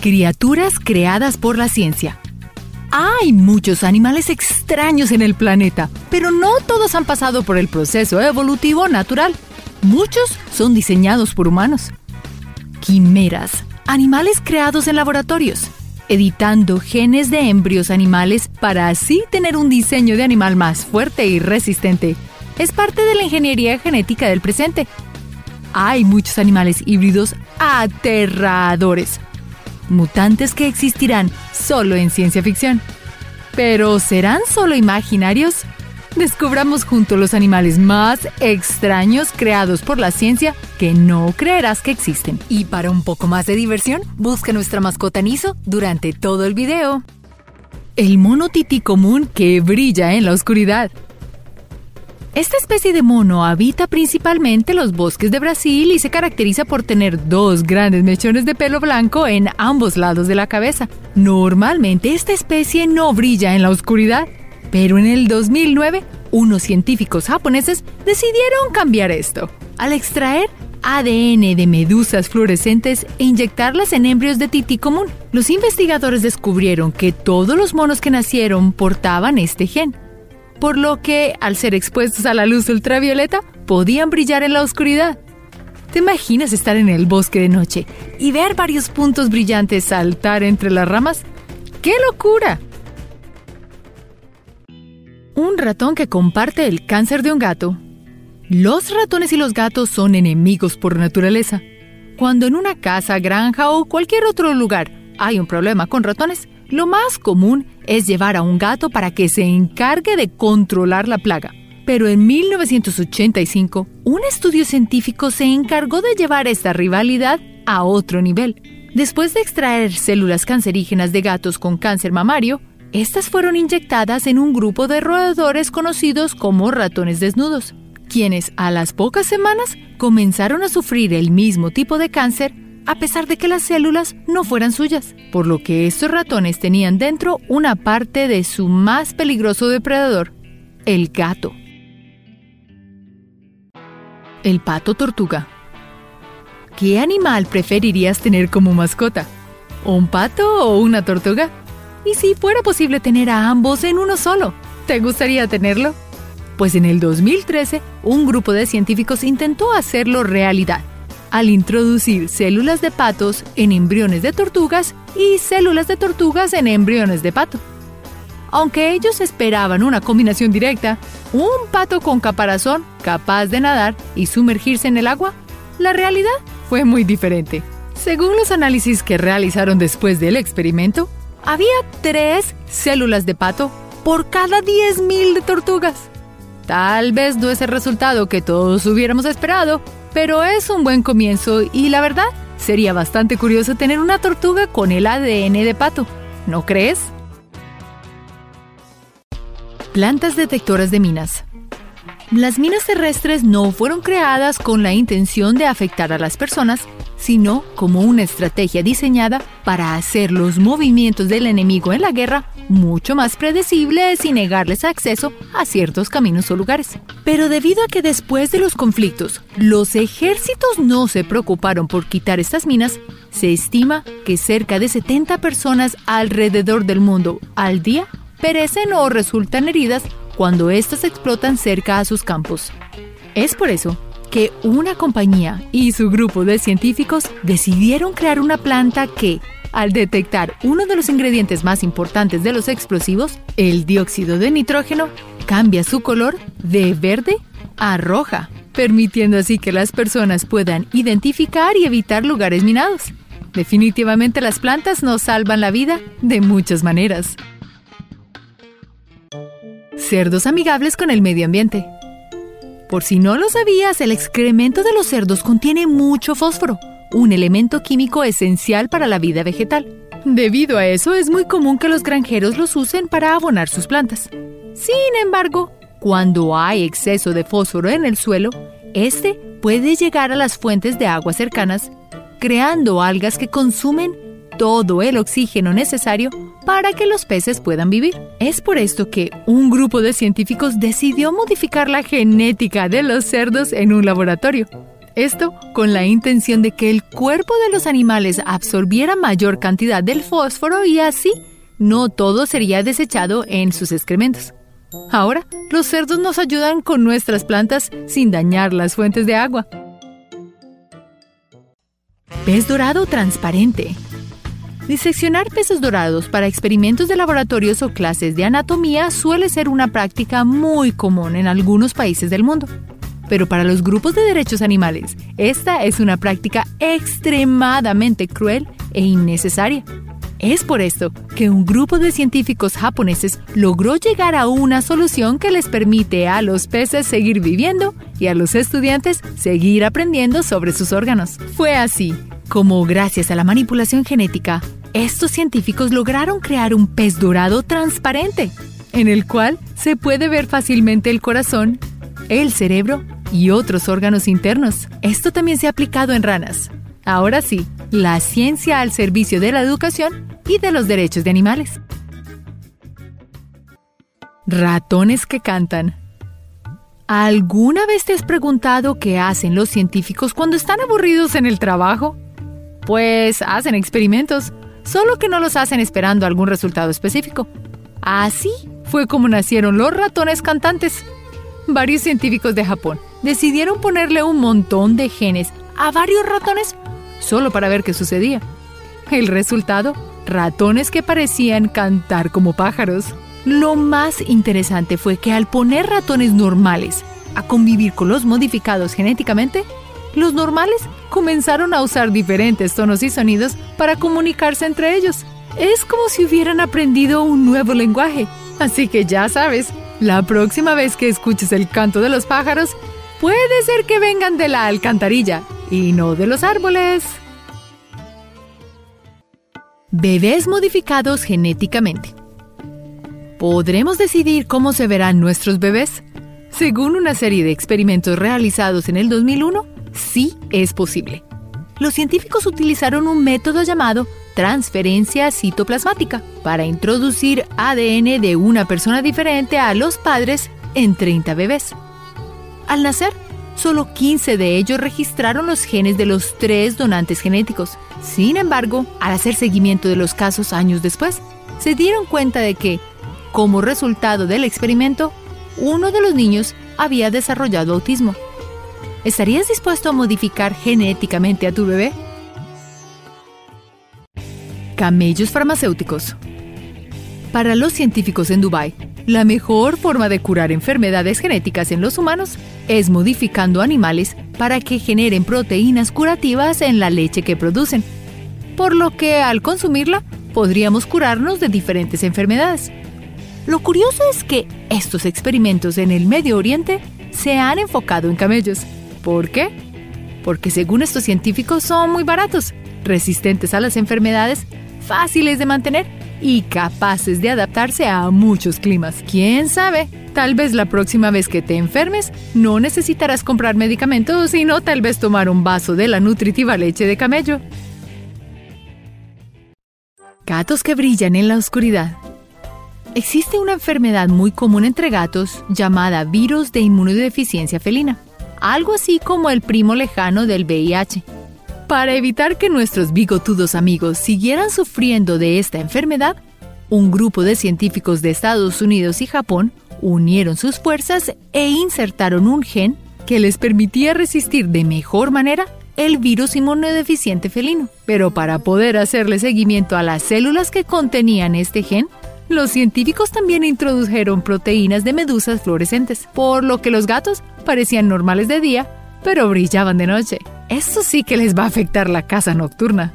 Criaturas creadas por la ciencia. Hay muchos animales extraños en el planeta, pero no todos han pasado por el proceso evolutivo natural. Muchos son diseñados por humanos. Quimeras, animales creados en laboratorios, editando genes de embrios animales para así tener un diseño de animal más fuerte y resistente. Es parte de la ingeniería genética del presente. Hay muchos animales híbridos aterradores, mutantes que existirán solo en ciencia ficción. Pero ¿serán solo imaginarios? Descubramos juntos los animales más extraños creados por la ciencia que no creerás que existen. Y para un poco más de diversión, busca nuestra mascota Niso durante todo el video. El mono tití común que brilla en la oscuridad. Esta especie de mono habita principalmente los bosques de Brasil y se caracteriza por tener dos grandes mechones de pelo blanco en ambos lados de la cabeza. Normalmente esta especie no brilla en la oscuridad, pero en el 2009 unos científicos japoneses decidieron cambiar esto. Al extraer ADN de medusas fluorescentes e inyectarlas en embrios de tití común, los investigadores descubrieron que todos los monos que nacieron portaban este gen por lo que, al ser expuestos a la luz ultravioleta, podían brillar en la oscuridad. ¿Te imaginas estar en el bosque de noche y ver varios puntos brillantes saltar entre las ramas? ¡Qué locura! Un ratón que comparte el cáncer de un gato. Los ratones y los gatos son enemigos por naturaleza. Cuando en una casa, granja o cualquier otro lugar hay un problema con ratones, lo más común es llevar a un gato para que se encargue de controlar la plaga. Pero en 1985, un estudio científico se encargó de llevar esta rivalidad a otro nivel. Después de extraer células cancerígenas de gatos con cáncer mamario, estas fueron inyectadas en un grupo de roedores conocidos como ratones desnudos, quienes a las pocas semanas comenzaron a sufrir el mismo tipo de cáncer a pesar de que las células no fueran suyas, por lo que estos ratones tenían dentro una parte de su más peligroso depredador, el gato. El pato tortuga. ¿Qué animal preferirías tener como mascota? ¿Un pato o una tortuga? ¿Y si fuera posible tener a ambos en uno solo? ¿Te gustaría tenerlo? Pues en el 2013, un grupo de científicos intentó hacerlo realidad al introducir células de patos en embriones de tortugas y células de tortugas en embriones de pato. Aunque ellos esperaban una combinación directa, un pato con caparazón capaz de nadar y sumergirse en el agua, la realidad fue muy diferente. Según los análisis que realizaron después del experimento, había tres células de pato por cada 10.000 de tortugas. Tal vez no es el resultado que todos hubiéramos esperado, pero es un buen comienzo y la verdad, sería bastante curioso tener una tortuga con el ADN de pato, ¿no crees? Plantas detectoras de minas. Las minas terrestres no fueron creadas con la intención de afectar a las personas, sino como una estrategia diseñada para hacer los movimientos del enemigo en la guerra mucho más predecibles y negarles acceso a ciertos caminos o lugares. Pero debido a que después de los conflictos los ejércitos no se preocuparon por quitar estas minas, se estima que cerca de 70 personas alrededor del mundo al día perecen o resultan heridas cuando éstas explotan cerca a sus campos. Es por eso que una compañía y su grupo de científicos decidieron crear una planta que, al detectar uno de los ingredientes más importantes de los explosivos, el dióxido de nitrógeno, cambia su color de verde a roja, permitiendo así que las personas puedan identificar y evitar lugares minados. Definitivamente las plantas nos salvan la vida de muchas maneras. Cerdos amigables con el medio ambiente. Por si no lo sabías, el excremento de los cerdos contiene mucho fósforo, un elemento químico esencial para la vida vegetal. Debido a eso, es muy común que los granjeros los usen para abonar sus plantas. Sin embargo, cuando hay exceso de fósforo en el suelo, este puede llegar a las fuentes de agua cercanas, creando algas que consumen todo el oxígeno necesario para que los peces puedan vivir. Es por esto que un grupo de científicos decidió modificar la genética de los cerdos en un laboratorio. Esto con la intención de que el cuerpo de los animales absorbiera mayor cantidad del fósforo y así no todo sería desechado en sus excrementos. Ahora, los cerdos nos ayudan con nuestras plantas sin dañar las fuentes de agua. Pez dorado transparente. Diseccionar peces dorados para experimentos de laboratorios o clases de anatomía suele ser una práctica muy común en algunos países del mundo. Pero para los grupos de derechos animales, esta es una práctica extremadamente cruel e innecesaria. Es por esto que un grupo de científicos japoneses logró llegar a una solución que les permite a los peces seguir viviendo y a los estudiantes seguir aprendiendo sobre sus órganos. Fue así como, gracias a la manipulación genética, estos científicos lograron crear un pez dorado transparente, en el cual se puede ver fácilmente el corazón, el cerebro y otros órganos internos. Esto también se ha aplicado en ranas. Ahora sí, la ciencia al servicio de la educación y de los derechos de animales. Ratones que cantan. ¿Alguna vez te has preguntado qué hacen los científicos cuando están aburridos en el trabajo? Pues hacen experimentos, solo que no los hacen esperando algún resultado específico. Así fue como nacieron los ratones cantantes. Varios científicos de Japón decidieron ponerle un montón de genes a varios ratones solo para ver qué sucedía. El resultado ratones que parecían cantar como pájaros. Lo más interesante fue que al poner ratones normales a convivir con los modificados genéticamente, los normales comenzaron a usar diferentes tonos y sonidos para comunicarse entre ellos. Es como si hubieran aprendido un nuevo lenguaje. Así que ya sabes, la próxima vez que escuches el canto de los pájaros, puede ser que vengan de la alcantarilla y no de los árboles. Bebés modificados genéticamente. ¿Podremos decidir cómo se verán nuestros bebés? Según una serie de experimentos realizados en el 2001, sí es posible. Los científicos utilizaron un método llamado transferencia citoplasmática para introducir ADN de una persona diferente a los padres en 30 bebés. Al nacer, solo 15 de ellos registraron los genes de los tres donantes genéticos sin embargo, al hacer seguimiento de los casos años después, se dieron cuenta de que, como resultado del experimento, uno de los niños había desarrollado autismo. ¿Estarías dispuesto a modificar genéticamente a tu bebé? Camellos farmacéuticos. Para los científicos en Dubái, la mejor forma de curar enfermedades genéticas en los humanos es modificando animales para que generen proteínas curativas en la leche que producen, por lo que al consumirla podríamos curarnos de diferentes enfermedades. Lo curioso es que estos experimentos en el Medio Oriente se han enfocado en camellos. ¿Por qué? Porque según estos científicos son muy baratos, resistentes a las enfermedades, fáciles de mantener y capaces de adaptarse a muchos climas. ¿Quién sabe? Tal vez la próxima vez que te enfermes no necesitarás comprar medicamentos, sino tal vez tomar un vaso de la nutritiva leche de camello. Gatos que brillan en la oscuridad. Existe una enfermedad muy común entre gatos llamada virus de inmunodeficiencia felina, algo así como el primo lejano del VIH. Para evitar que nuestros bigotudos amigos siguieran sufriendo de esta enfermedad, un grupo de científicos de Estados Unidos y Japón unieron sus fuerzas e insertaron un gen que les permitía resistir de mejor manera el virus inmunodeficiente felino. Pero para poder hacerle seguimiento a las células que contenían este gen, los científicos también introdujeron proteínas de medusas fluorescentes, por lo que los gatos parecían normales de día, pero brillaban de noche. Esto sí que les va a afectar la casa nocturna.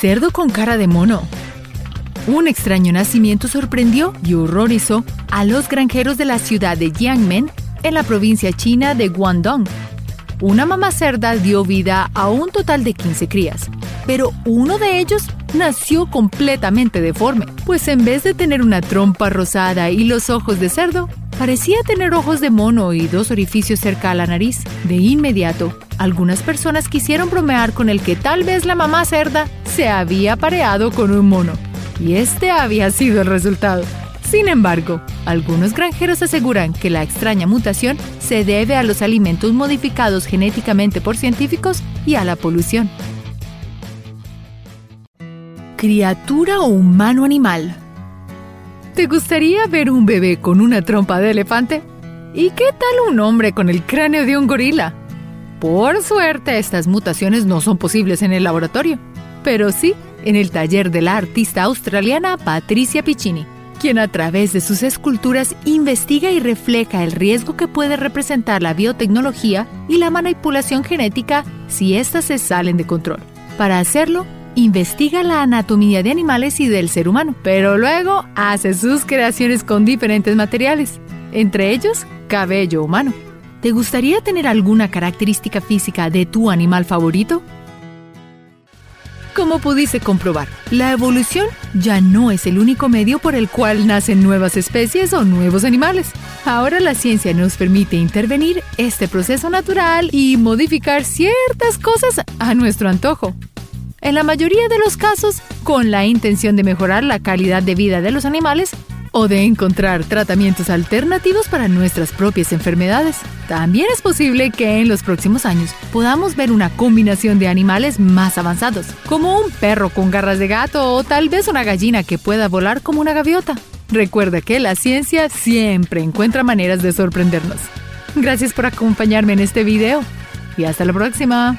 Cerdo con cara de mono. Un extraño nacimiento sorprendió y horrorizó a los granjeros de la ciudad de Jiangmen, en la provincia china de Guangdong. Una mamá cerda dio vida a un total de 15 crías, pero uno de ellos nació completamente deforme, pues en vez de tener una trompa rosada y los ojos de cerdo, parecía tener ojos de mono y dos orificios cerca a la nariz. De inmediato, algunas personas quisieron bromear con el que tal vez la mamá cerda se había pareado con un mono. Y este había sido el resultado. Sin embargo, algunos granjeros aseguran que la extraña mutación se debe a los alimentos modificados genéticamente por científicos y a la polución. Criatura o humano animal. ¿Te gustaría ver un bebé con una trompa de elefante? ¿Y qué tal un hombre con el cráneo de un gorila? Por suerte, estas mutaciones no son posibles en el laboratorio, pero sí en el taller de la artista australiana Patricia Piccini quien a través de sus esculturas investiga y refleja el riesgo que puede representar la biotecnología y la manipulación genética si éstas se salen de control. Para hacerlo, investiga la anatomía de animales y del ser humano, pero luego hace sus creaciones con diferentes materiales, entre ellos cabello humano. ¿Te gustaría tener alguna característica física de tu animal favorito? Como pudiste comprobar, la evolución ya no es el único medio por el cual nacen nuevas especies o nuevos animales. Ahora la ciencia nos permite intervenir este proceso natural y modificar ciertas cosas a nuestro antojo. En la mayoría de los casos, con la intención de mejorar la calidad de vida de los animales o de encontrar tratamientos alternativos para nuestras propias enfermedades. También es posible que en los próximos años podamos ver una combinación de animales más avanzados, como un perro con garras de gato o tal vez una gallina que pueda volar como una gaviota. Recuerda que la ciencia siempre encuentra maneras de sorprendernos. Gracias por acompañarme en este video y hasta la próxima.